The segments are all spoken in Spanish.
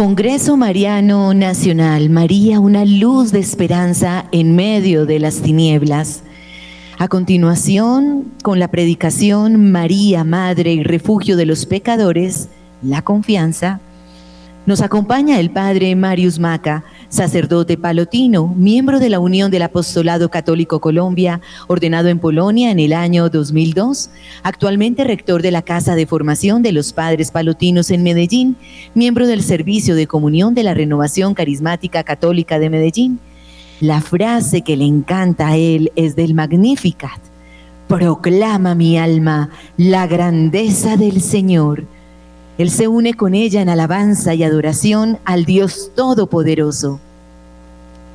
Congreso Mariano Nacional, María, una luz de esperanza en medio de las tinieblas. A continuación, con la predicación María, Madre y Refugio de los Pecadores, la confianza, nos acompaña el Padre Marius Maca, sacerdote palotino, miembro de la Unión del Apostolado Católico Colombia, ordenado en Polonia en el año 2002, actualmente rector de la Casa de Formación de los Padres Palotinos en Medellín, miembro del Servicio de Comunión de la Renovación Carismática Católica de Medellín. La frase que le encanta a él es del Magnificat. Proclama mi alma la grandeza del Señor él se une con ella en alabanza y adoración al Dios Todopoderoso.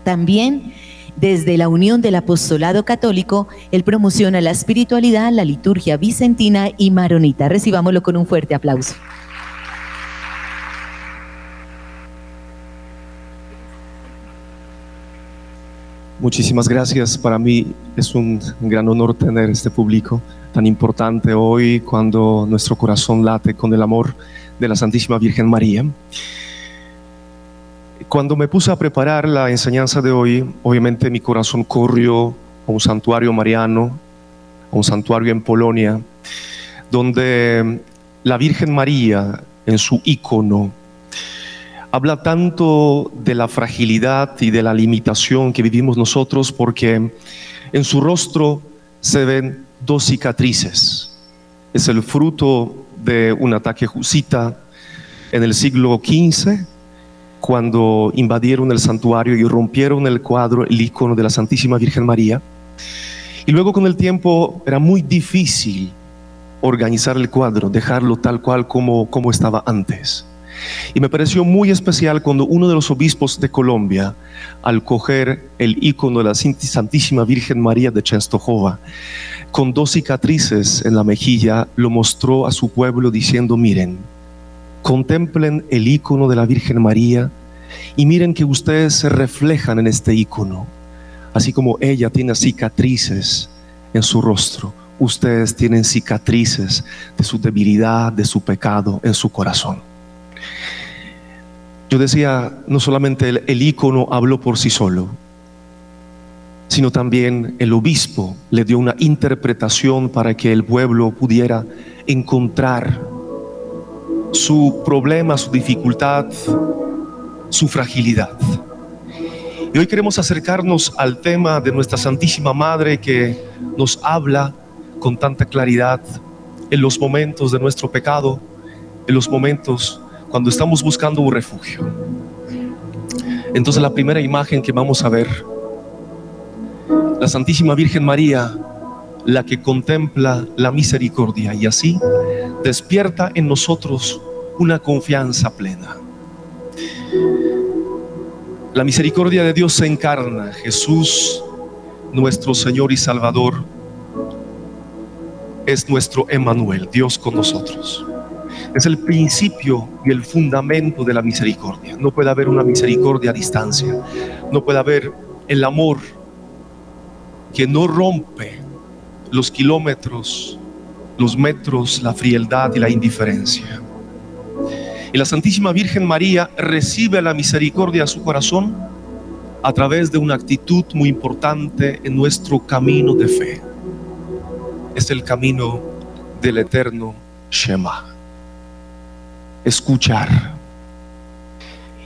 También desde la unión del apostolado católico, él promociona la espiritualidad, la liturgia vicentina y maronita. Recibámoslo con un fuerte aplauso. Muchísimas gracias. Para mí es un gran honor tener este público tan importante hoy cuando nuestro corazón late con el amor de la Santísima Virgen María. Cuando me puse a preparar la enseñanza de hoy, obviamente mi corazón corrió a un santuario mariano, a un santuario en Polonia, donde la Virgen María, en su icono, habla tanto de la fragilidad y de la limitación que vivimos nosotros, porque en su rostro se ven dos cicatrices. Es el fruto de un ataque jusita en el siglo XV, cuando invadieron el santuario y rompieron el cuadro, el icono de la Santísima Virgen María. Y luego con el tiempo era muy difícil organizar el cuadro, dejarlo tal cual como, como estaba antes. Y me pareció muy especial cuando uno de los obispos de Colombia, al coger el icono de la Santísima Virgen María de Chenstohova, con dos cicatrices en la mejilla, lo mostró a su pueblo diciendo, miren, contemplen el icono de la Virgen María y miren que ustedes se reflejan en este icono, así como ella tiene cicatrices en su rostro, ustedes tienen cicatrices de su debilidad, de su pecado en su corazón. Yo decía, no solamente el, icono habló por sí solo, sino también el obispo le dio una interpretación para que el pueblo pudiera encontrar su problema, su dificultad, su fragilidad. Y hoy queremos acercarnos al tema de nuestra Santísima Madre que nos habla con tanta claridad en los momentos de nuestro pecado, en los momentos cuando estamos buscando un refugio. Entonces la primera imagen que vamos a ver la Santísima Virgen María, la que contempla la misericordia y así despierta en nosotros una confianza plena. La misericordia de Dios se encarna, Jesús, nuestro Señor y Salvador, es nuestro Emanuel, Dios con nosotros. Es el principio y el fundamento de la misericordia. No puede haber una misericordia a distancia. No puede haber el amor que no rompe los kilómetros, los metros, la frialdad y la indiferencia. Y la Santísima Virgen María recibe la misericordia a su corazón a través de una actitud muy importante en nuestro camino de fe. Es el camino del eterno Shema. Escuchar.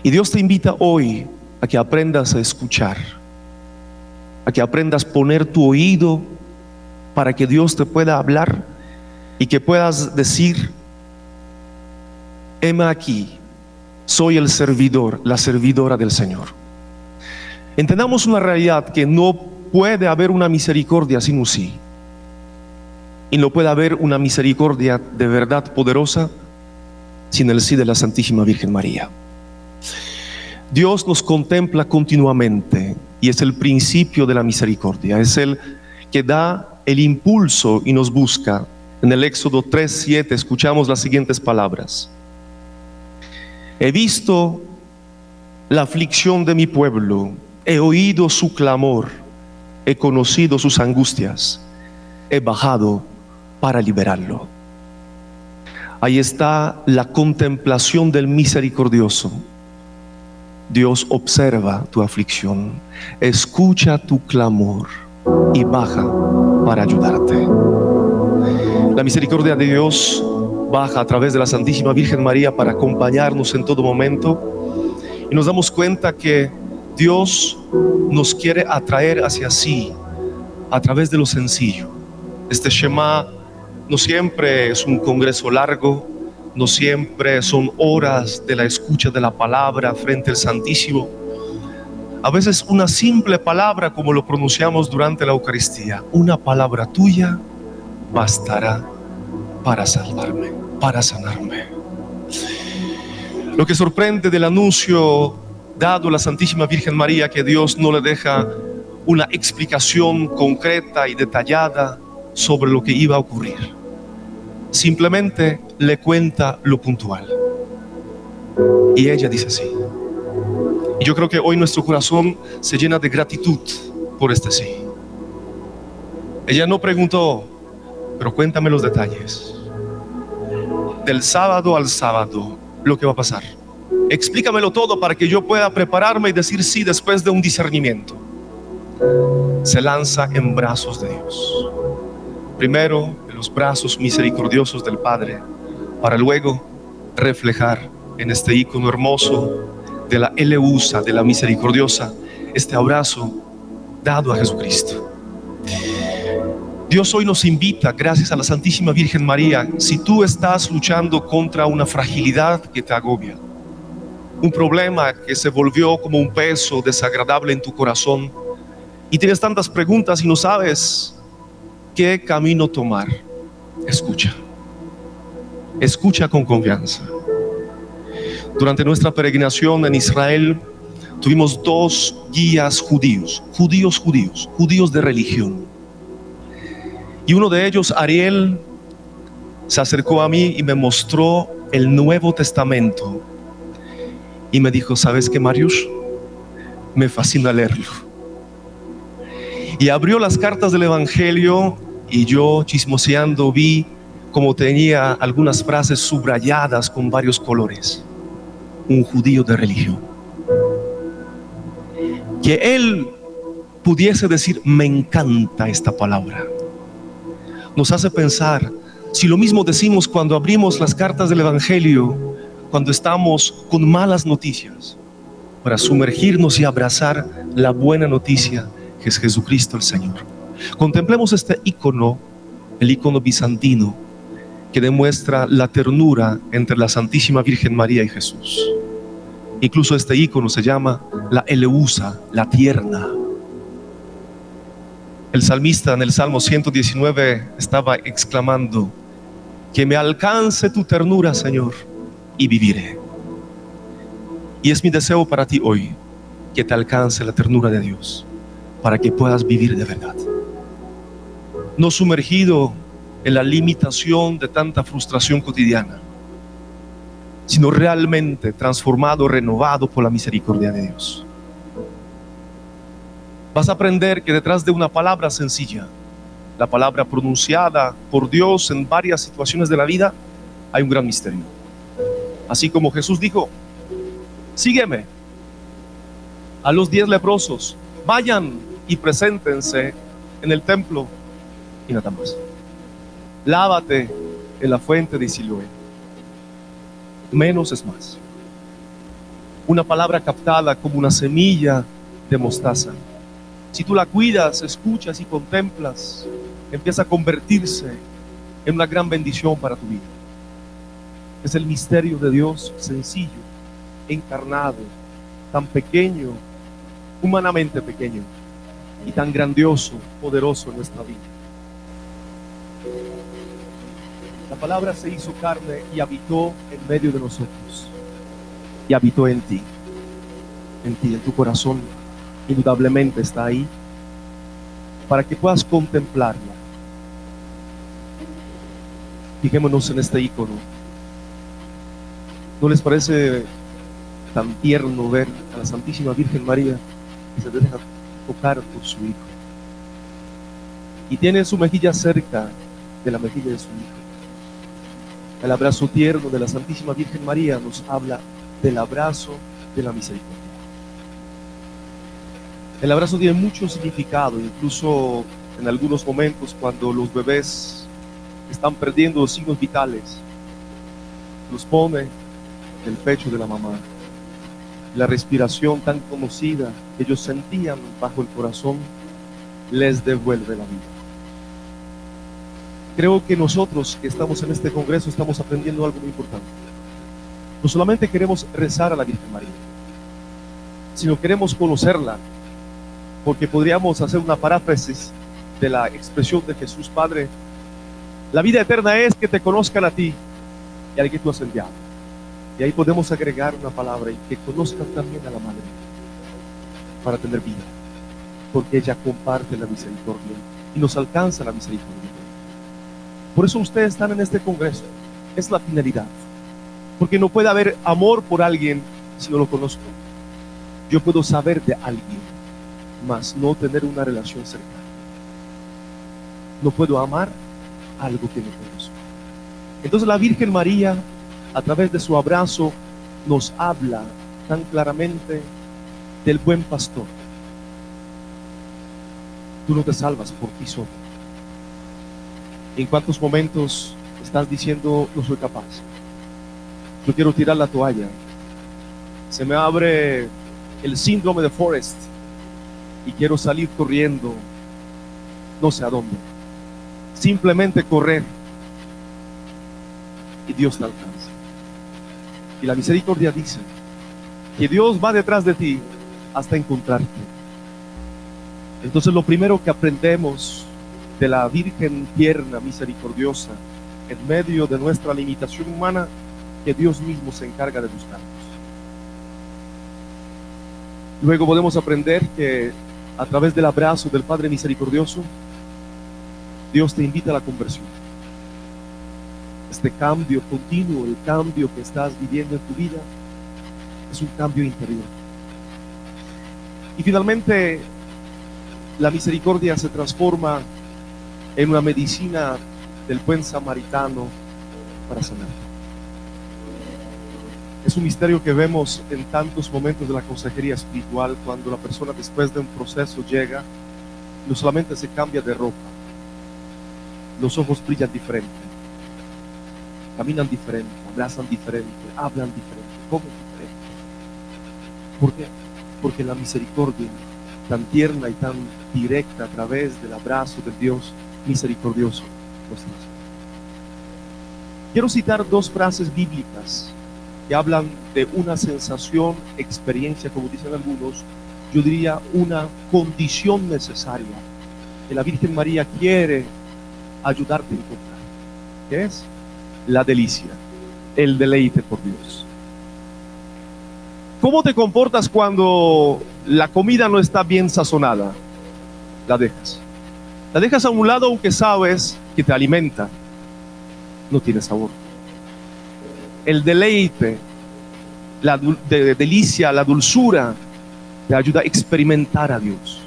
Y Dios te invita hoy a que aprendas a escuchar a que aprendas a poner tu oído para que Dios te pueda hablar y que puedas decir, heme aquí, soy el servidor, la servidora del Señor. Entendamos una realidad que no puede haber una misericordia sin un sí. Y no puede haber una misericordia de verdad poderosa sin el sí de la Santísima Virgen María. Dios nos contempla continuamente y es el principio de la misericordia, es el que da el impulso y nos busca. En el Éxodo 3:7 escuchamos las siguientes palabras. He visto la aflicción de mi pueblo, he oído su clamor, he conocido sus angustias, he bajado para liberarlo. Ahí está la contemplación del misericordioso Dios observa tu aflicción, escucha tu clamor y baja para ayudarte. La misericordia de Dios baja a través de la Santísima Virgen María para acompañarnos en todo momento y nos damos cuenta que Dios nos quiere atraer hacia sí a través de lo sencillo. Este Shema no siempre es un congreso largo, no siempre son horas de la escucha de la palabra frente al Santísimo. A veces una simple palabra como lo pronunciamos durante la Eucaristía, una palabra tuya bastará para salvarme, para sanarme. Lo que sorprende del anuncio dado a la Santísima Virgen María que Dios no le deja una explicación concreta y detallada sobre lo que iba a ocurrir. Simplemente le cuenta lo puntual. Y ella dice así. Y yo creo que hoy nuestro corazón se llena de gratitud por este sí. Ella no preguntó, pero cuéntame los detalles. Del sábado al sábado, lo que va a pasar. Explícamelo todo para que yo pueda prepararme y decir sí después de un discernimiento. Se lanza en brazos de Dios. Primero en los brazos misericordiosos del Padre, para luego reflejar en este icono hermoso de la Eleusa, de la misericordiosa, este abrazo dado a Jesucristo. Dios hoy nos invita, gracias a la Santísima Virgen María, si tú estás luchando contra una fragilidad que te agobia, un problema que se volvió como un peso desagradable en tu corazón y tienes tantas preguntas y no sabes qué camino tomar, escucha. Escucha con confianza. Durante nuestra peregrinación en Israel tuvimos dos guías judíos, judíos judíos, judíos de religión y uno de ellos, Ariel, se acercó a mí y me mostró el Nuevo Testamento. Y me dijo, ¿sabes qué, Marius? Me fascina leerlo. Y abrió las cartas del Evangelio y yo, chismoseando, vi como tenía algunas frases subrayadas con varios colores. Un judío de religión. Que él pudiese decir, me encanta esta palabra nos hace pensar si lo mismo decimos cuando abrimos las cartas del Evangelio, cuando estamos con malas noticias, para sumergirnos y abrazar la buena noticia que es Jesucristo el Señor. Contemplemos este icono, el icono bizantino, que demuestra la ternura entre la Santísima Virgen María y Jesús. Incluso este icono se llama la Eleusa, la tierna. El salmista en el Salmo 119 estaba exclamando, que me alcance tu ternura, Señor, y viviré. Y es mi deseo para ti hoy, que te alcance la ternura de Dios, para que puedas vivir de verdad. No sumergido en la limitación de tanta frustración cotidiana, sino realmente transformado, renovado por la misericordia de Dios vas a aprender que detrás de una palabra sencilla, la palabra pronunciada por Dios en varias situaciones de la vida, hay un gran misterio. Así como Jesús dijo, sígueme a los diez leprosos, vayan y preséntense en el templo y nada más. Lávate en la fuente de Siloé. Menos es más. Una palabra captada como una semilla de mostaza si tú la cuidas, escuchas y contemplas, empieza a convertirse en una gran bendición para tu vida. Es el misterio de Dios sencillo, encarnado, tan pequeño, humanamente pequeño, y tan grandioso, poderoso en nuestra vida. La palabra se hizo carne y habitó en medio de nosotros. Y habitó en ti, en ti, en tu corazón indudablemente está ahí para que puedas contemplarla. Fijémonos en este icono. ¿No les parece tan tierno ver a la Santísima Virgen María que se deja tocar por su hijo? Y tiene su mejilla cerca de la mejilla de su hijo. El abrazo tierno de la Santísima Virgen María nos habla del abrazo de la misericordia. El abrazo tiene mucho significado, incluso en algunos momentos cuando los bebés están perdiendo signos vitales, los pone en el pecho de la mamá. La respiración tan conocida que ellos sentían bajo el corazón les devuelve la vida. Creo que nosotros que estamos en este congreso estamos aprendiendo algo muy importante. No solamente queremos rezar a la Virgen María, sino queremos conocerla, porque podríamos hacer una paráfrasis de la expresión de Jesús Padre. La vida eterna es que te conozcan a ti y al que tú has enviado. Y ahí podemos agregar una palabra y que conozcan también a la Madre para tener vida, porque ella comparte la misericordia y nos alcanza la misericordia. Por eso ustedes están en este congreso, es la finalidad, porque no puede haber amor por alguien si no lo conozco. Yo puedo saber de alguien, mas no tener una relación cercana. No puedo amar algo que no conozco. Entonces la Virgen María, a través de su abrazo, nos habla tan claramente del buen pastor. Tú no te salvas por ti solo. ¿En cuántos momentos estás diciendo no soy capaz? Yo quiero tirar la toalla. Se me abre el síndrome de Forrest y quiero salir corriendo no sé a dónde. Simplemente correr y Dios te alcanza. Y la misericordia dice que Dios va detrás de ti hasta encontrarte. Entonces lo primero que aprendemos de la Virgen tierna, misericordiosa, en medio de nuestra limitación humana, que Dios mismo se encarga de buscarnos. Luego podemos aprender que a través del abrazo del Padre Misericordioso, Dios te invita a la conversión. Este cambio continuo, el cambio que estás viviendo en tu vida, es un cambio interior. Y finalmente, la misericordia se transforma en una medicina del buen samaritano para sanar. Es un misterio que vemos en tantos momentos de la consejería espiritual cuando la persona después de un proceso llega, no solamente se cambia de ropa, los ojos brillan diferente, caminan diferente, abrazan diferente, hablan diferente, comen diferente. ¿Por qué? Porque la misericordia tan tierna y tan directa a través del abrazo de Dios misericordioso Quiero citar dos frases bíblicas que hablan de una sensación, experiencia, como dicen algunos, yo diría una condición necesaria que la Virgen María quiere ayudarte a encontrar, que es la delicia, el deleite por Dios. ¿Cómo te comportas cuando la comida no está bien sazonada? La dejas. La dejas a un lado aunque sabes que te alimenta. No tiene sabor. El deleite, la delicia, la dulzura, te ayuda a experimentar a Dios.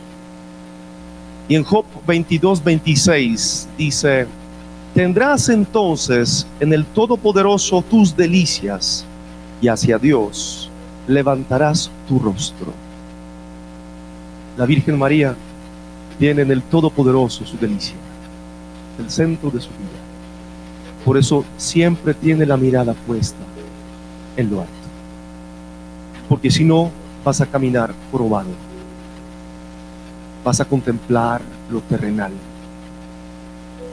Y en Job 22, 26 dice, tendrás entonces en el Todopoderoso tus delicias y hacia Dios levantarás tu rostro. La Virgen María tiene en el Todopoderoso su delicia, el centro de su vida. Por eso siempre tiene la mirada puesta en lo alto. Porque si no, vas a caminar probado. Vas a contemplar lo terrenal.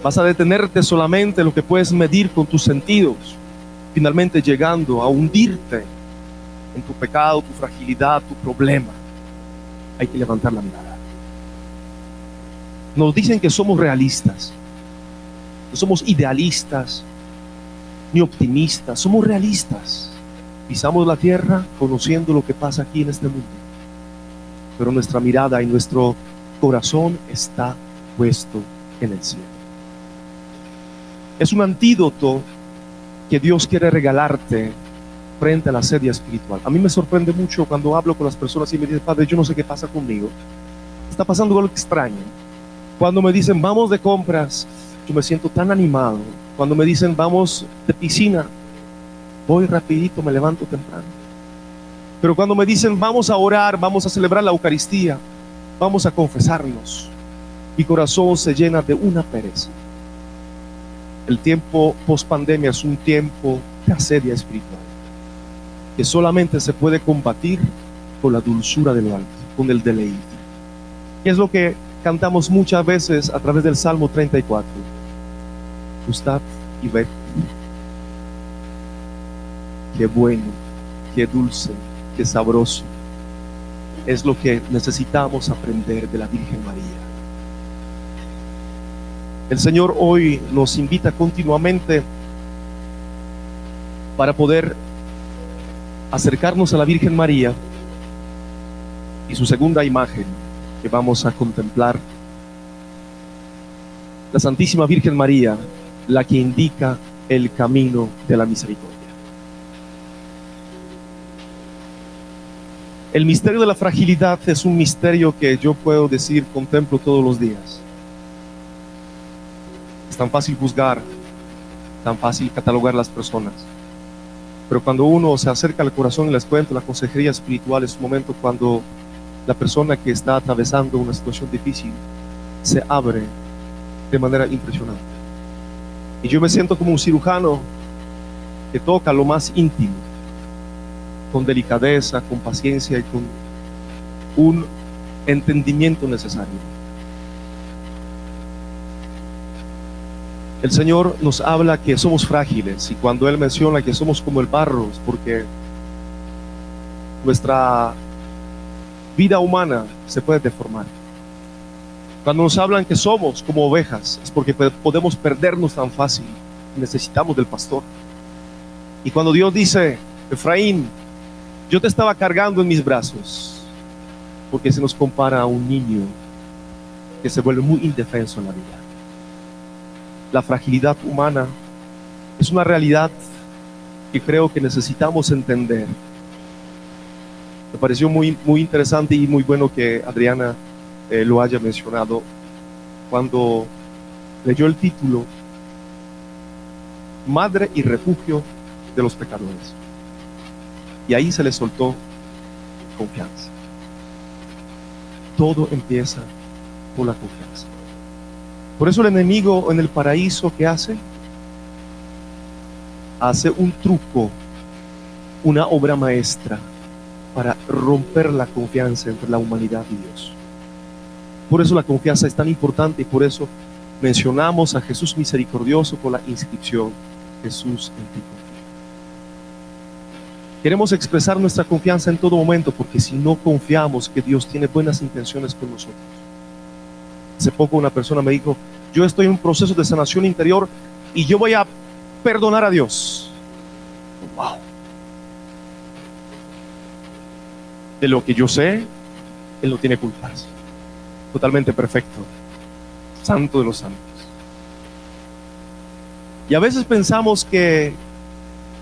Vas a detenerte solamente en lo que puedes medir con tus sentidos, finalmente llegando a hundirte en tu pecado, tu fragilidad, tu problema. Hay que levantar la mirada. Nos dicen que somos realistas, no somos idealistas ni optimistas, somos realistas. Pisamos la tierra conociendo lo que pasa aquí en este mundo, pero nuestra mirada y nuestro corazón está puesto en el cielo. Es un antídoto que Dios quiere regalarte frente a la sedia espiritual. A mí me sorprende mucho cuando hablo con las personas y me dicen, Padre, yo no sé qué pasa conmigo. Está pasando algo extraño. Cuando me dicen, vamos de compras, yo me siento tan animado. Cuando me dicen, vamos de piscina, voy rapidito, me levanto temprano. Pero cuando me dicen, vamos a orar, vamos a celebrar la Eucaristía, vamos a confesarnos. Mi corazón se llena de una pereza. El tiempo post pandemia es un tiempo de asedia espiritual que solamente se puede combatir con la dulzura de lo alto, con el deleite. Y es lo que cantamos muchas veces a través del Salmo 34. Gustad y ved. Qué bueno, qué dulce, qué sabroso. Es lo que necesitamos aprender de la Virgen María. El Señor hoy nos invita continuamente para poder acercarnos a la Virgen María y su segunda imagen que vamos a contemplar, la Santísima Virgen María, la que indica el camino de la misericordia. El misterio de la fragilidad es un misterio que yo puedo decir contemplo todos los días. Es tan fácil juzgar, tan fácil catalogar las personas. Pero cuando uno se acerca al corazón y les cuento, la consejería espiritual es un momento cuando la persona que está atravesando una situación difícil se abre de manera impresionante. Y yo me siento como un cirujano que toca lo más íntimo, con delicadeza, con paciencia y con un entendimiento necesario. El Señor nos habla que somos frágiles y cuando Él menciona que somos como el barro es porque nuestra vida humana se puede deformar. Cuando nos hablan que somos como ovejas es porque podemos perdernos tan fácil. Necesitamos del pastor. Y cuando Dios dice, Efraín, yo te estaba cargando en mis brazos, porque se nos compara a un niño que se vuelve muy indefenso en la vida la fragilidad humana es una realidad que creo que necesitamos entender. Me pareció muy, muy interesante y muy bueno que Adriana eh, lo haya mencionado cuando leyó el título Madre y refugio de los pecadores. Y ahí se le soltó confianza. Todo empieza con la confianza. Por eso el enemigo en el paraíso que hace, hace un truco, una obra maestra para romper la confianza entre la humanidad y Dios. Por eso la confianza es tan importante y por eso mencionamos a Jesús misericordioso con la inscripción Jesús en ti. Queremos expresar nuestra confianza en todo momento porque si no confiamos que Dios tiene buenas intenciones con nosotros, Hace poco una persona me dijo, yo estoy en un proceso de sanación interior y yo voy a perdonar a Dios. Wow. De lo que yo sé, Él no tiene culpas. Totalmente perfecto. Santo de los santos. Y a veces pensamos que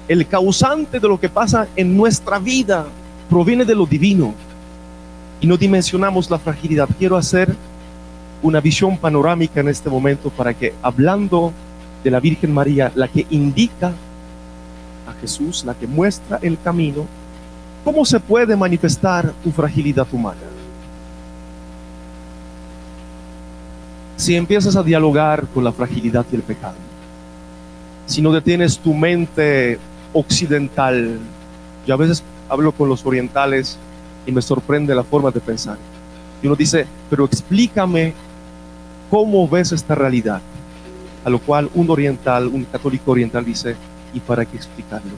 el causante de lo que pasa en nuestra vida proviene de lo divino y no dimensionamos la fragilidad. Quiero hacer una visión panorámica en este momento para que hablando de la Virgen María, la que indica a Jesús, la que muestra el camino, ¿cómo se puede manifestar tu fragilidad humana? Si empiezas a dialogar con la fragilidad y el pecado, si no detienes tu mente occidental, yo a veces hablo con los orientales y me sorprende la forma de pensar. Y uno dice, pero explícame ¿Cómo ves esta realidad? A lo cual un oriental, un católico oriental dice, ¿y para qué explicarlo?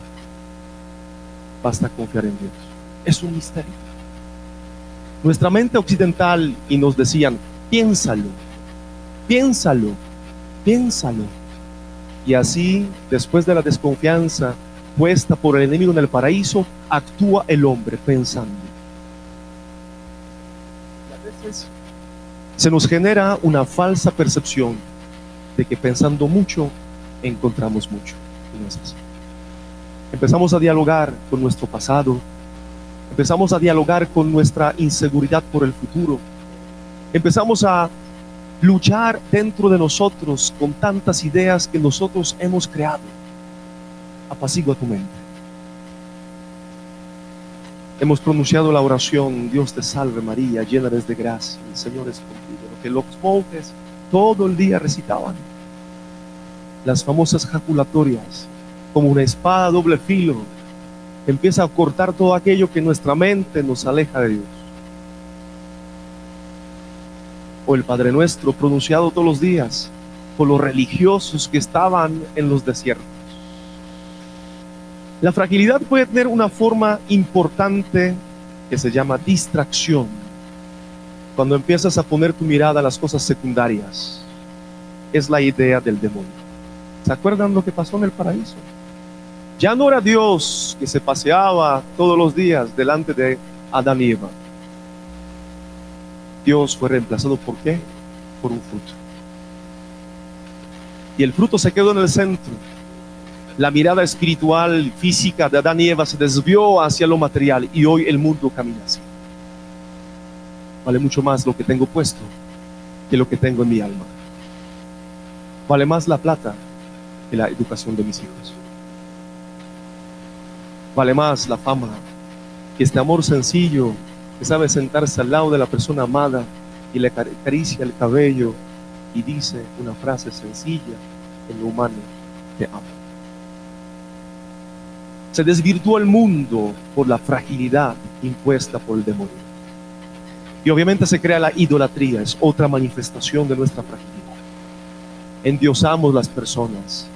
Basta confiar en Dios. Es un misterio. Nuestra mente occidental y nos decían, piénsalo, piénsalo, piénsalo. Y así, después de la desconfianza puesta por el enemigo en el paraíso, actúa el hombre pensando. a veces se nos genera una falsa percepción de que pensando mucho encontramos mucho. Empezamos a dialogar con nuestro pasado, empezamos a dialogar con nuestra inseguridad por el futuro, empezamos a luchar dentro de nosotros con tantas ideas que nosotros hemos creado. Apacigua tu mente. hemos pronunciado la oración, Dios te salve María, llena eres de gracia, el Señor es contigo, lo que los monjes todo el día recitaban. Las famosas jaculatorias, como una espada doble filo, empieza a cortar todo aquello que nuestra mente nos aleja de Dios. O el Padre Nuestro pronunciado todos los días por los religiosos que estaban en los desiertos. La fragilidad puede tener una forma importante que se llama distracción. Cuando empiezas a poner tu mirada a las cosas secundarias, es la idea del demonio. ¿Se acuerdan lo que pasó en el paraíso? Ya no era Dios que se paseaba todos los días delante de Adán y Eva. Dios fue reemplazado por qué? Por un fruto. Y el fruto se quedó en el centro. La mirada espiritual, física de Adán y Eva se desvió hacia lo material y hoy el mundo camina así. Vale mucho más lo que tengo puesto que lo que tengo en mi alma. Vale más la plata que la educación de mis hijos. Vale más la fama que este amor sencillo que sabe sentarse al lado de la persona amada y le acaricia el cabello y dice una frase sencilla en lo humano, te amo. Se desvirtuó el mundo por la fragilidad impuesta por el demonio. Y obviamente se crea la idolatría, es otra manifestación de nuestra fragilidad. Endiosamos las personas,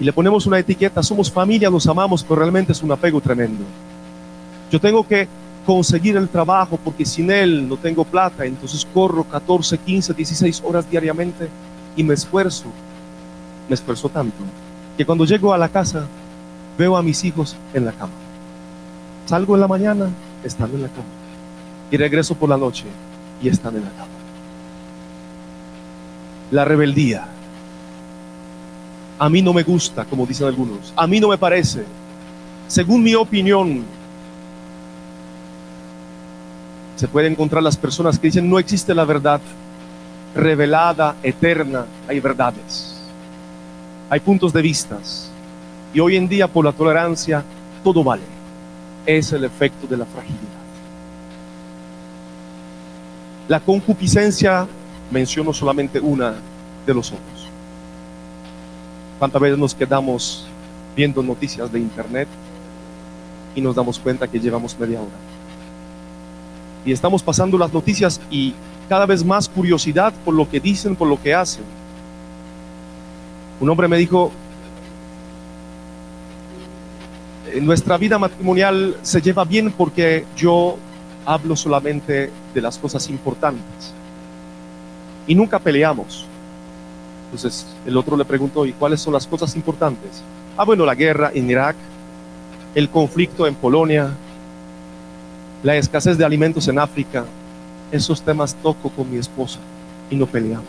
y le ponemos una etiqueta, somos familia, nos amamos, pero realmente es un apego tremendo. Yo tengo que conseguir el trabajo porque sin él no tengo plata, entonces corro 14, 15, 16 horas diariamente y me esfuerzo, me esfuerzo tanto, que cuando llego a la casa veo a mis hijos en la cama. Salgo en la mañana, están en la cama. Y regreso por la noche y están en la cama. La rebeldía a mí no me gusta, como dicen algunos. A mí no me parece. Según mi opinión, se pueden encontrar las personas que dicen no existe la verdad revelada, eterna. Hay verdades. Hay puntos de vistas. Y hoy en día por la tolerancia todo vale. Es el efecto de la fragilidad. La concupiscencia, menciono solamente una de los ojos. ¿Cuántas veces nos quedamos viendo noticias de internet y nos damos cuenta que llevamos media hora? Y estamos pasando las noticias y cada vez más curiosidad por lo que dicen, por lo que hacen. Un hombre me dijo, en nuestra vida matrimonial se lleva bien porque yo hablo solamente de las cosas importantes y nunca peleamos. Entonces el otro le preguntó, ¿y cuáles son las cosas importantes? Ah, bueno, la guerra en Irak, el conflicto en Polonia, la escasez de alimentos en África. Esos temas toco con mi esposa y no peleamos.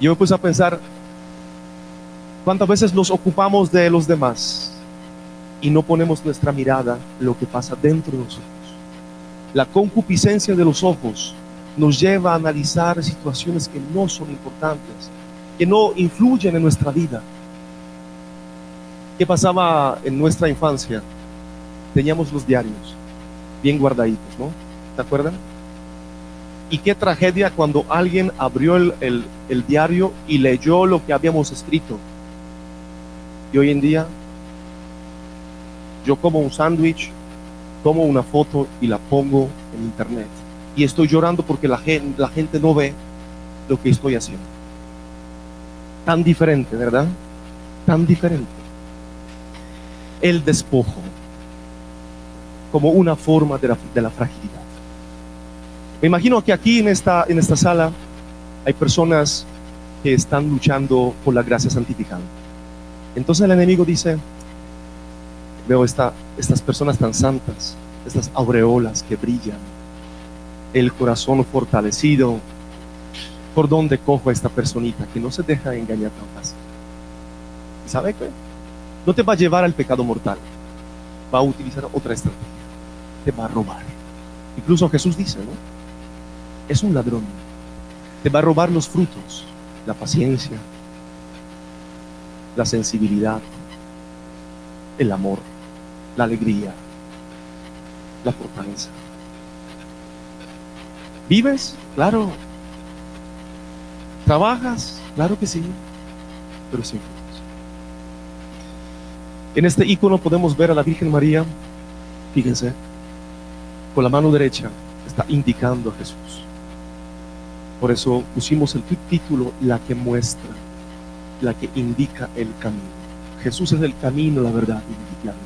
Yo me puse a pensar, ¿cuántas veces nos ocupamos de los demás y no ponemos nuestra mirada lo que pasa dentro de nosotros? La concupiscencia de los ojos nos lleva a analizar situaciones que no son importantes que no influyen en nuestra vida. ¿Qué pasaba en nuestra infancia? Teníamos los diarios bien guardaditos, ¿no? ¿Te acuerdan? Y qué tragedia cuando alguien abrió el, diario y leyó lo que habíamos escrito. Y hoy en día yo como un sándwich, tomo una foto y la pongo en internet. Y estoy llorando porque la gente no ve lo que estoy haciendo. Tan diferente, ¿verdad? Tan diferente. El despojo como una forma de la, fragilidad. Me imagino que aquí en esta, en esta sala hay personas que están luchando por la gracia santificada. Entonces el enemigo dice, veo esta, estas personas tan santas, estas aureolas que brillan, el corazón fortalecido, por dónde cojo a esta personita que no se deja engañar tan fácil. ¿Sabe qué? No te va a llevar al pecado mortal. Va a utilizar otra estrategia. Te va a robar. Incluso Jesús dice, ¿no? Es un ladrón. Te va a robar los frutos, la paciencia, la sensibilidad, el amor, la alegría. la fortaleza. ¿Vives? Claro. ¿Trabajas? Claro que sí, pero sin frutos. En este icono podemos ver a la Virgen María, fíjense, con la mano derecha está indicando a Jesús. Por eso pusimos el título, la que muestra, la que indica el camino. Jesús es el camino, la verdad y la vida.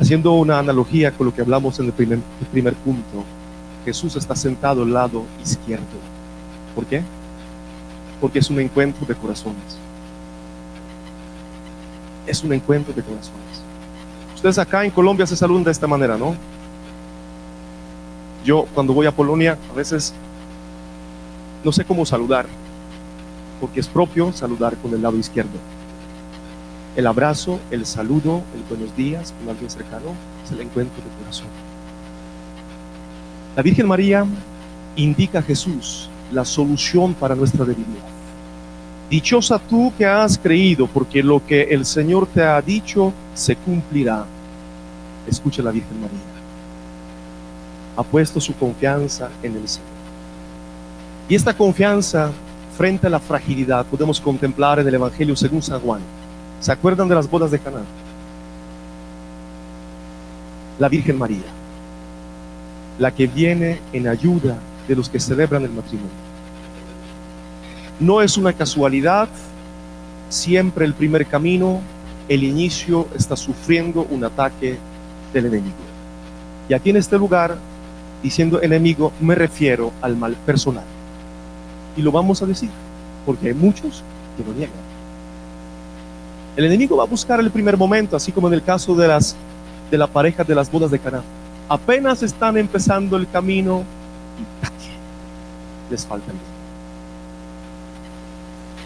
Haciendo una analogía con lo que hablamos en el primer, el primer punto, Jesús está sentado al lado izquierdo. ¿Por qué? Porque es un encuentro de corazones. Es un encuentro de corazones. Ustedes acá en Colombia se saludan de esta manera, ¿no? Yo cuando voy a Polonia a veces no sé cómo saludar, porque es propio saludar con el lado izquierdo. El abrazo, el saludo, el buenos días con alguien cercano es el encuentro de corazón. La Virgen María indica a Jesús la solución para nuestra debilidad. Dichosa tú que has creído, porque lo que el Señor te ha dicho se cumplirá. Escucha la Virgen María. Ha puesto su confianza en el Señor. Y esta confianza frente a la fragilidad podemos contemplar en el Evangelio según San Juan. ¿Se acuerdan de las bodas de Canaán? La Virgen María, la que viene en ayuda de los que celebran el matrimonio. No es una casualidad, siempre el primer camino, el inicio está sufriendo un ataque del enemigo. Y aquí en este lugar, diciendo enemigo, me refiero al mal personal. Y lo vamos a decir, porque hay muchos que lo niegan. El enemigo va a buscar el primer momento, así como en el caso de las de la pareja de las bodas de Caná. Apenas están empezando el camino y les falta el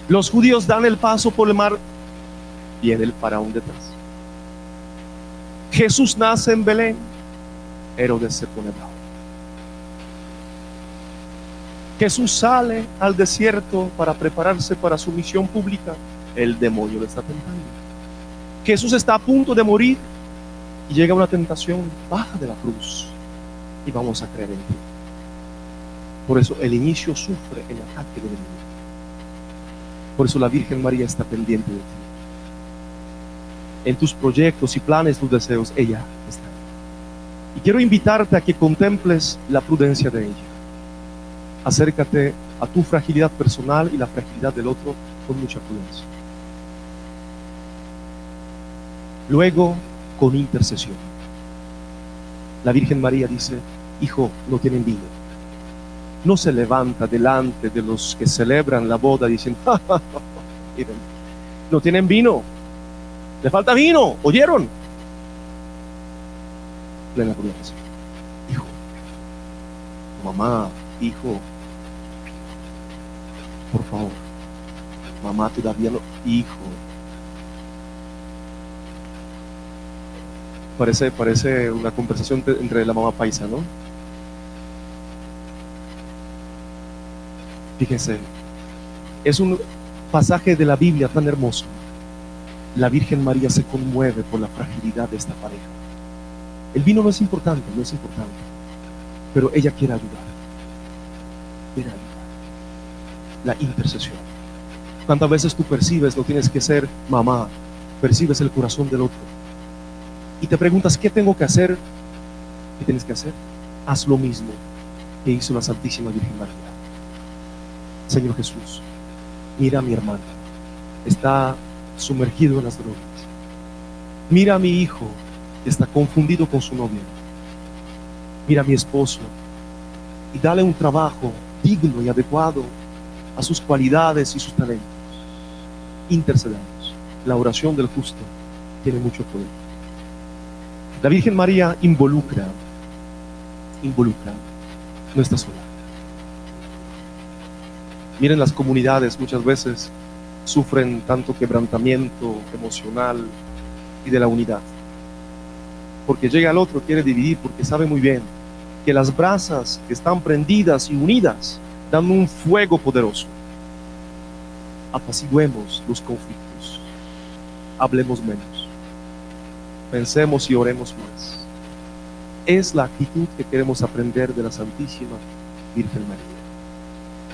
Los judíos dan el paso por el mar, viene el faraón detrás. Jesús nace en Belén, Herodes se pone bravo. Jesús sale al desierto para prepararse para su misión pública. El demonio le está tentando. Jesús está a punto de morir y llega una tentación, baja de la cruz y vamos a creer en ti. Por eso el inicio sufre el ataque del enemigo. Por eso la Virgen María está pendiente de ti. En tus proyectos y planes, tus deseos, ella está. Y quiero invitarte a que contemples la prudencia de ella acércate a tu fragilidad personal y la fragilidad del otro con mucha prudencia. Luego, con intercesión. La Virgen María dice, hijo, no tienen vino. No se levanta delante de los que celebran la boda diciendo, no tienen vino. Le falta vino, ¿oyeron? Plena prudencia. Hijo, mamá, hijo, por favor, mamá todavía no, hijo. Parece, parece una conversación entre la mamá paisa, ¿no? Fíjense, es un pasaje de la Biblia tan hermoso. La Virgen María se conmueve por la fragilidad de esta pareja. El vino no es importante, no es importante, pero ella quiere ayudar la intercesión. ¿Cuántas veces tú percibes, no tienes que ser mamá, percibes el corazón del otro? Y te preguntas, ¿qué tengo que hacer? ¿Qué tienes que hacer? Haz lo mismo que hizo la Santísima Virgen María. Señor Jesús, mira a mi hermano, está sumergido en las drogas. Mira a mi hijo, que está confundido con su novia. Mira a mi esposo y dale un trabajo digno y adecuado a sus cualidades y sus talentos. Intercedamos. La oración del justo tiene mucho poder. La Virgen María involucra, involucra, no está sola. Miren las comunidades muchas veces sufren tanto quebrantamiento emocional y de la unidad. Porque llega al otro, quiere dividir, porque sabe muy bien que las brasas que están prendidas y unidas dan un fuego poderoso. Apaciguemos los conflictos, hablemos menos. pensemos y oremos más. Es la actitud que queremos aprender de la Santísima Virgen María.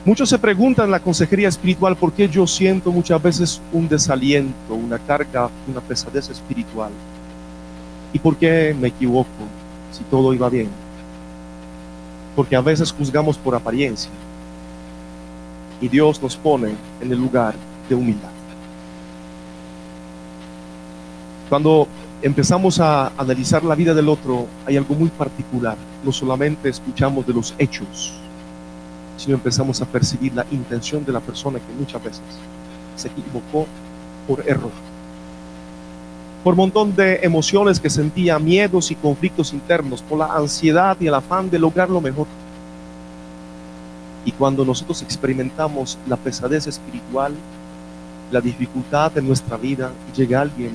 Muchos se preguntan en la consejería espiritual por qué yo siento muchas veces un desaliento, una carga, una pesadez espiritual. ¿Y por qué me equivoco si todo iba bien? Porque a veces juzgamos por apariencia y Dios nos pone en el lugar de humildad. Cuando empezamos a analizar la vida del otro, hay algo muy particular. No solamente escuchamos de los hechos, sino empezamos a percibir la intención de la persona que muchas veces se equivocó por error. Por un montón de emociones que sentía, miedos y conflictos internos, por la ansiedad y el afán de lograr lo mejor. Y cuando nosotros experimentamos la pesadez espiritual, la dificultad de nuestra vida, llega alguien,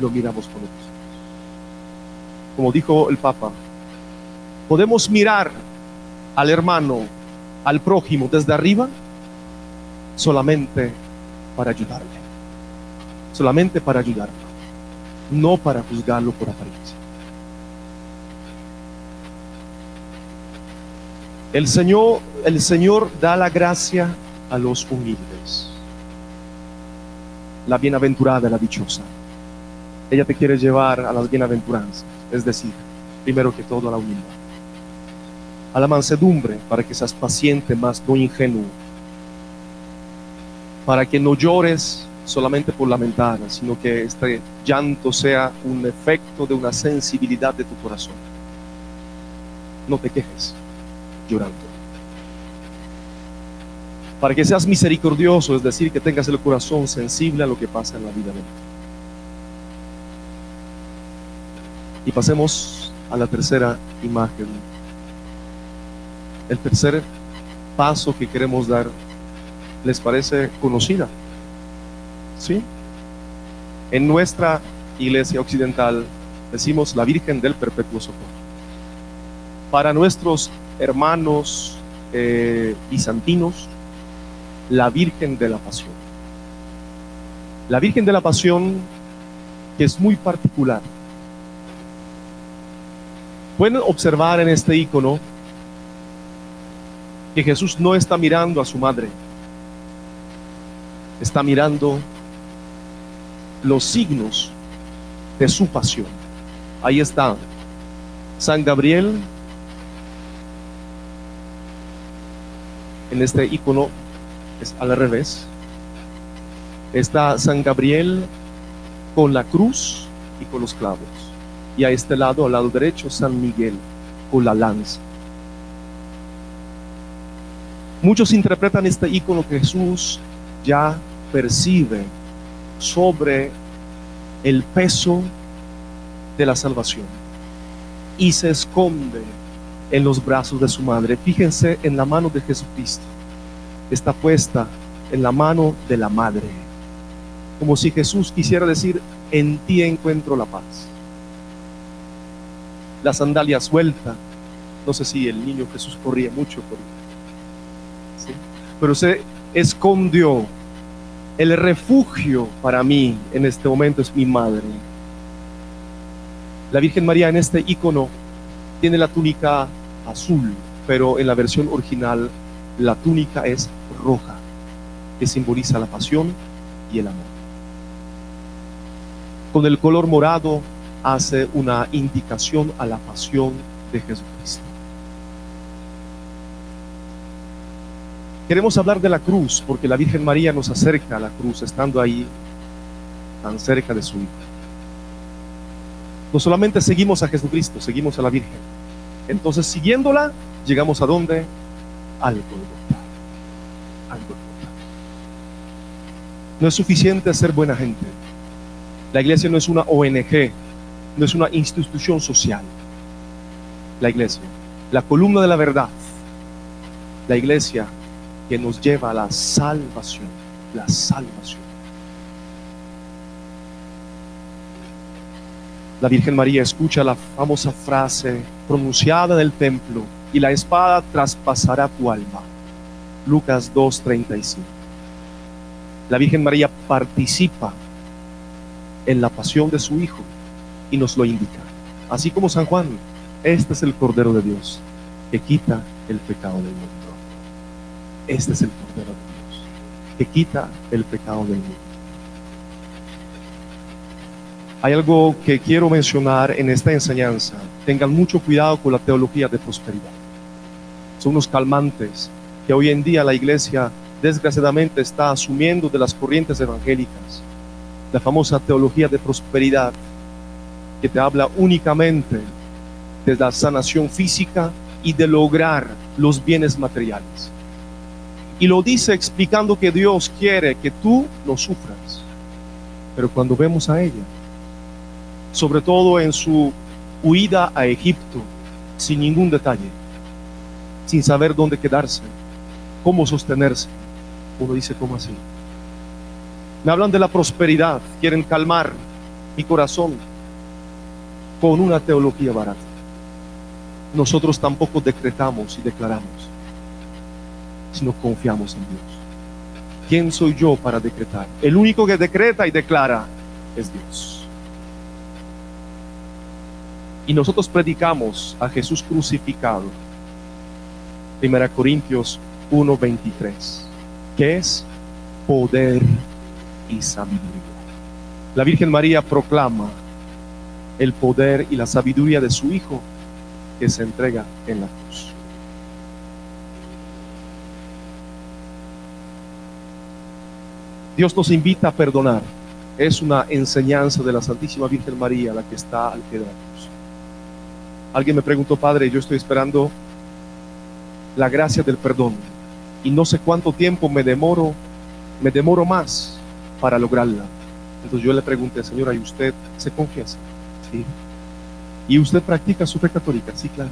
lo miramos con otros Como dijo el Papa, podemos mirar al hermano, al prójimo desde arriba, solamente para ayudarle. Solamente para ayudarlo, no para juzgarlo por apariencia. El Señor, el Señor da la gracia a los humildes. La bienaventurada, la dichosa. Ella te quiere llevar a las bienaventuranzas, es decir, primero que todo a la humildad. A la mansedumbre, para que seas paciente, más no ingenuo. Para que no llores solamente por lamentar, sino que este llanto sea un efecto de una sensibilidad de tu corazón. No te quejes llorando. Para que seas misericordioso, es decir, que tengas el corazón sensible a lo que pasa en la vida. Y pasemos a la tercera imagen. El tercer paso que queremos dar, ¿les parece conocida? ¿Sí? En nuestra iglesia occidental decimos la Virgen del Perpetuo Socorro. Para nuestros hermanos eh, bizantinos, la Virgen de la Pasión. La Virgen de la Pasión, que es muy particular. Pueden observar en este icono que Jesús no está mirando a su madre, está mirando los signos de su pasión. Ahí está San Gabriel en este icono es al revés. Está San Gabriel con la cruz y con los clavos. Y a este lado, al lado derecho, San Miguel con la lanza. Muchos interpretan este icono que Jesús ya percibe sobre el peso de la salvación y se esconde en los brazos de su madre. Fíjense en la mano de Jesucristo. Está puesta en la mano de la madre. Como si Jesús quisiera decir, en ti encuentro la paz. La sandalia suelta. No sé si el niño Jesús corría mucho, por pero se escondió. El refugio para mí en este momento es mi madre. La Virgen María en este icono tiene la túnica azul, pero en la versión original la túnica es roja, que simboliza la pasión y el amor. Con el color morado hace una indicación a la pasión de Jesucristo. Queremos hablar de la cruz porque la Virgen María nos acerca a la cruz estando ahí tan cerca de su Hijo. No solamente seguimos a Jesucristo, seguimos a la Virgen entonces, siguiéndola, llegamos a dónde? Al Golgotha. Al No es suficiente ser buena gente. La iglesia no es una ONG, no es una institución social. La iglesia, la columna de la verdad, la iglesia que nos lleva a la salvación, la salvación. La Virgen María escucha la famosa frase pronunciada en el templo y la espada traspasará tu alma. Lucas 2.35. La Virgen María participa en la pasión de su Hijo y nos lo indica. Así como San Juan, este es el Cordero de Dios que quita el pecado del mundo. Este es el Cordero de Dios que quita el pecado del mundo. Hay algo que quiero mencionar en esta enseñanza. Tengan mucho cuidado con la teología de prosperidad. Son unos calmantes que hoy en día la iglesia desgraciadamente está asumiendo de las corrientes evangélicas. La famosa teología de prosperidad que te habla únicamente de la sanación física y de lograr los bienes materiales. Y lo dice explicando que Dios quiere que tú no sufras. Pero cuando vemos a ella, sobre todo en su huida a Egipto, sin ningún detalle, sin saber dónde quedarse, cómo sostenerse, uno dice, ¿cómo así? Me hablan de la prosperidad, quieren calmar mi corazón con una teología barata. Nosotros tampoco decretamos y declaramos, sino confiamos en Dios. ¿Quién soy yo para decretar? El único que decreta y declara es Dios. Y nosotros predicamos a Jesús crucificado. 1 Corintios 1:23, que es poder y sabiduría. La Virgen María proclama el poder y la sabiduría de su Hijo que se entrega en la cruz. Dios nos invita a perdonar. Es una enseñanza de la Santísima Virgen María la que está al pie de la cruz. Alguien me preguntó, Padre, yo estoy esperando la gracia del perdón y no sé cuánto tiempo me demoro, me demoro más para lograrla. Entonces yo le pregunté, Señora, ¿y usted se confiesa? ¿Y usted practica su fe católica? Sí, claro.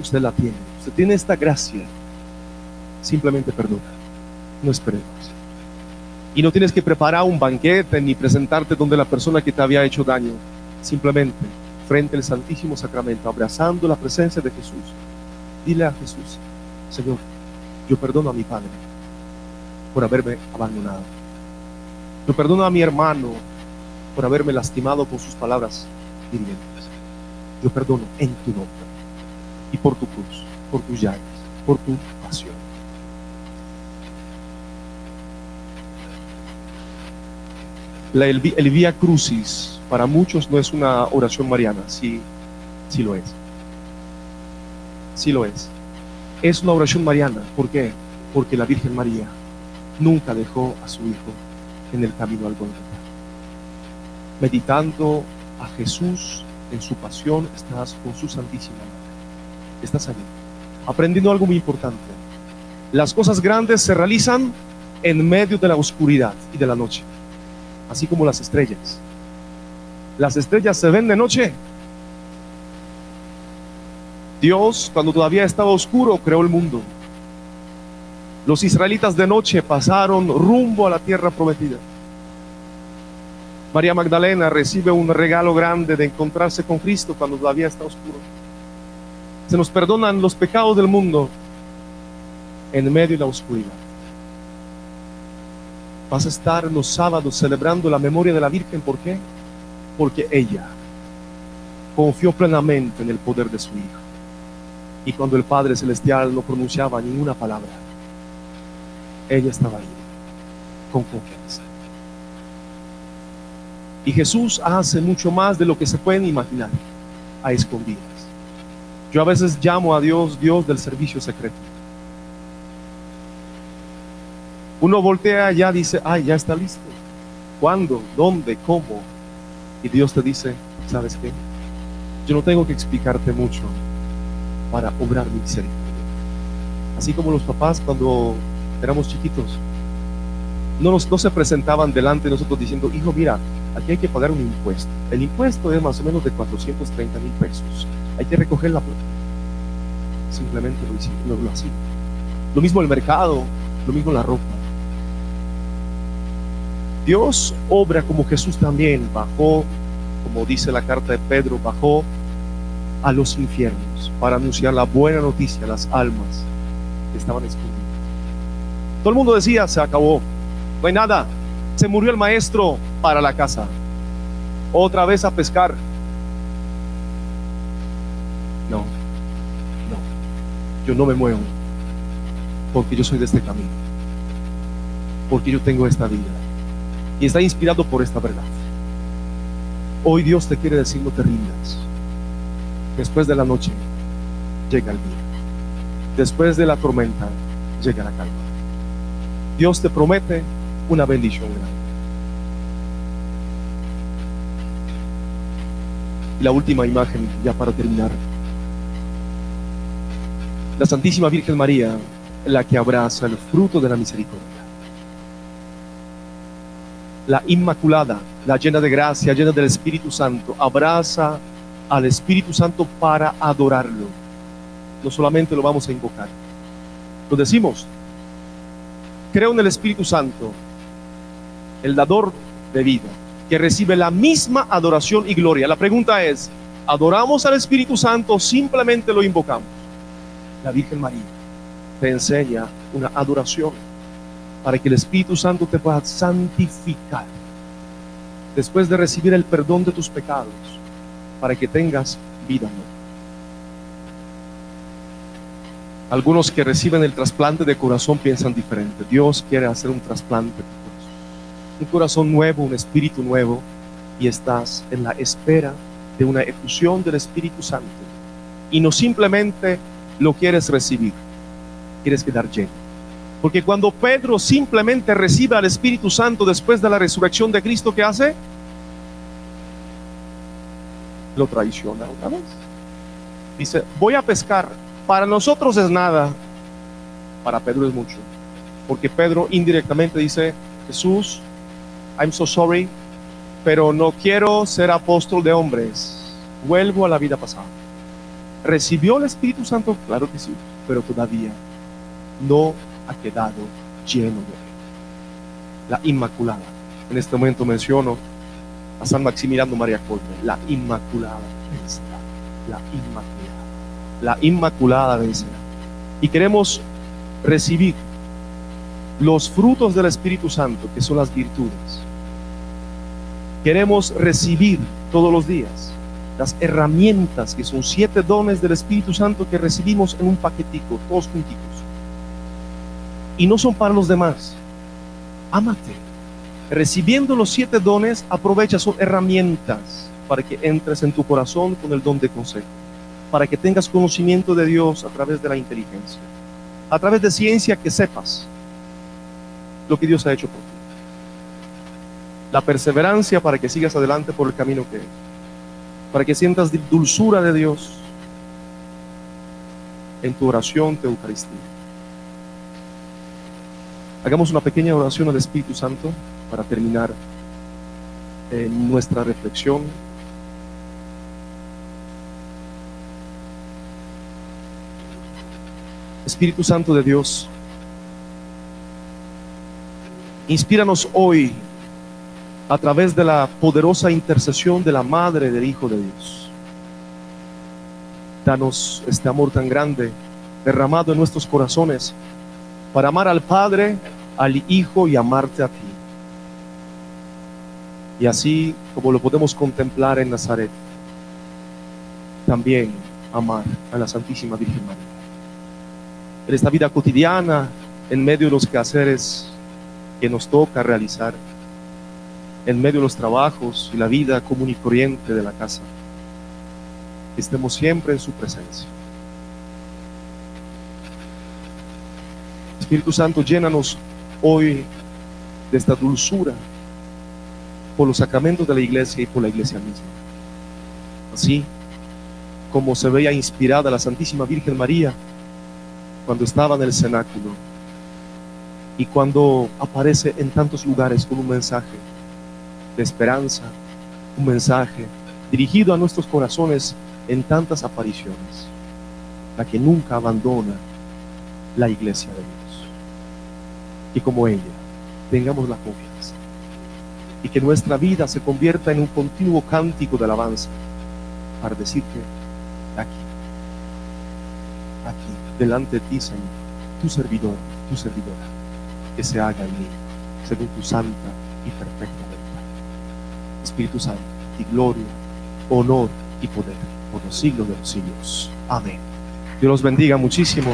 Usted la tiene. Usted tiene esta gracia. Simplemente perdona. No esperemos. Y no tienes que preparar un banquete ni presentarte donde la persona que te había hecho daño. Simplemente frente al Santísimo Sacramento, abrazando la presencia de Jesús. Dile a Jesús, Señor, yo perdono a mi Padre por haberme abandonado. Yo perdono a mi hermano por haberme lastimado con sus palabras hirientes. Yo perdono en tu nombre y por tu cruz, por tus llagas, por tu pasión. La, el, el Vía Crucis para muchos no es una oración mariana, sí, sí lo es. Sí lo es. Es una oración mariana. ¿Por qué? Porque la Virgen María nunca dejó a su Hijo en el camino al Golgotha meditando a Jesús en su pasión, estás con su Santísima Madre. Estás allí, aprendiendo algo muy importante. Las cosas grandes se realizan en medio de la oscuridad y de la noche, así como las estrellas. Las estrellas se ven de noche. Dios, cuando todavía estaba oscuro, creó el mundo. Los israelitas de noche pasaron rumbo a la tierra prometida. María Magdalena recibe un regalo grande de encontrarse con Cristo cuando todavía está oscuro. Se nos perdonan los pecados del mundo en medio de la oscuridad. Vas a estar los sábados celebrando la memoria de la Virgen. ¿Por qué? Porque ella confió plenamente en el poder de su Hijo. Y cuando el Padre Celestial no pronunciaba ninguna palabra, ella estaba ahí, con confianza. Y Jesús hace mucho más de lo que se pueden imaginar a escondidas. Yo a veces llamo a Dios Dios del servicio secreto. Uno voltea ya dice, ay, ya está listo. ¿Cuándo? ¿Dónde? ¿Cómo? Y Dios te dice, ¿sabes qué? Yo no tengo que explicarte mucho para obrar mi misericordia. Así como los papás cuando éramos chiquitos, no, nos, no se presentaban delante de nosotros diciendo, hijo, mira, aquí hay que pagar un impuesto. El impuesto es más o menos de 430 mil pesos. Hay que recoger la plata. Simplemente lo, lo, lo así. Lo mismo el mercado, lo mismo la ropa. Dios obra como Jesús también bajó, como dice la carta de Pedro, bajó a los infiernos para anunciar la buena noticia a las almas que estaban escondidas. Todo el mundo decía, se acabó, no hay nada, se murió el maestro para la casa. otra vez a pescar. No, no, yo no me muevo porque yo soy de este camino, porque yo tengo esta vida y está inspirado por esta verdad. Hoy Dios te quiere decir no te rindas. Después de la noche llega el día. Después de la tormenta llega la calma. Dios te promete una bendición grande. La última imagen, ya para terminar. La Santísima Virgen María, la que abraza el fruto de la misericordia. La Inmaculada, la llena de gracia, llena del Espíritu Santo, abraza al Espíritu Santo para adorarlo. No solamente lo vamos a invocar, lo decimos. Creo en el Espíritu Santo, el dador de vida, que recibe la misma adoración y gloria. La pregunta es, ¿adoramos al Espíritu Santo o simplemente lo invocamos? La Virgen María te enseña una adoración para que el Espíritu Santo te pueda santificar después de recibir el perdón de tus pecados, para que tengas vida nueva. Algunos que reciben el trasplante de corazón piensan diferente. Dios quiere hacer un trasplante de corazón. Un corazón nuevo, un espíritu nuevo, y estás en la espera de una efusión del Espíritu Santo. Y no simplemente lo quieres recibir, quieres quedar lleno. Porque cuando Pedro simplemente recibe al Espíritu Santo después de la resurrección de Cristo, ¿qué hace? Lo traiciona otra vez. Dice, voy a pescar. Para nosotros es nada, para Pedro es mucho. Porque Pedro indirectamente dice, Jesús, I'm so sorry, pero no quiero ser apóstol de hombres. Vuelvo a la vida pasada. ¿Recibió el Espíritu Santo? Claro que sí, pero todavía no ha quedado lleno de. La Inmaculada. En este momento menciono a San Maximiliano María Colbe, la Inmaculada vencerá, la Inmaculada, la Inmaculada vencerá. Y queremos recibir los frutos del Espíritu Santo, que son las virtudes. Queremos recibir todos los días las herramientas, que son siete dones del Espíritu Santo que recibimos en un paquetico, todos juntitos y no son para los demás. Ámate. Recibiendo los siete dones, aprovecha, son herramientas para que entres en tu corazón con el don de consejo, para que tengas conocimiento de Dios a través de la inteligencia, a través de ciencia que sepas lo que Dios ha hecho por ti. La perseverancia para que sigas adelante por el camino que es, para que sientas dulzura de Dios en tu oración, Eucaristía. Hagamos una pequeña oración al Espíritu Santo para terminar eh, nuestra reflexión. Espíritu Santo de Dios, inspíranos hoy a través de la poderosa intercesión de la Madre del Hijo de Dios. Danos este amor tan grande derramado en nuestros corazones para amar al Padre, al Hijo y amarte a ti. Y así como lo podemos contemplar en Nazaret, también amar a la Santísima Virgen María. En esta vida cotidiana, en medio de los quehaceres que nos toca realizar, en medio de los trabajos y la vida común y corriente de la casa, estemos siempre en su presencia. Espíritu Santo, llénanos hoy de esta dulzura por los sacramentos de la iglesia y por la iglesia misma. Así como se veía inspirada la Santísima Virgen María cuando estaba en el cenáculo y cuando aparece en tantos lugares con un mensaje de esperanza, un mensaje dirigido a nuestros corazones en tantas apariciones, la que nunca abandona la iglesia de Dios y como ella tengamos la confianza y que nuestra vida se convierta en un continuo cántico de alabanza para decirte aquí, aquí, delante de ti, Señor, tu servidor, tu servidora, que se haga en mí según tu santa y perfecta voluntad. Espíritu Santo, ti gloria, honor y poder por los siglos de los siglos. Amén. Dios los bendiga muchísimo.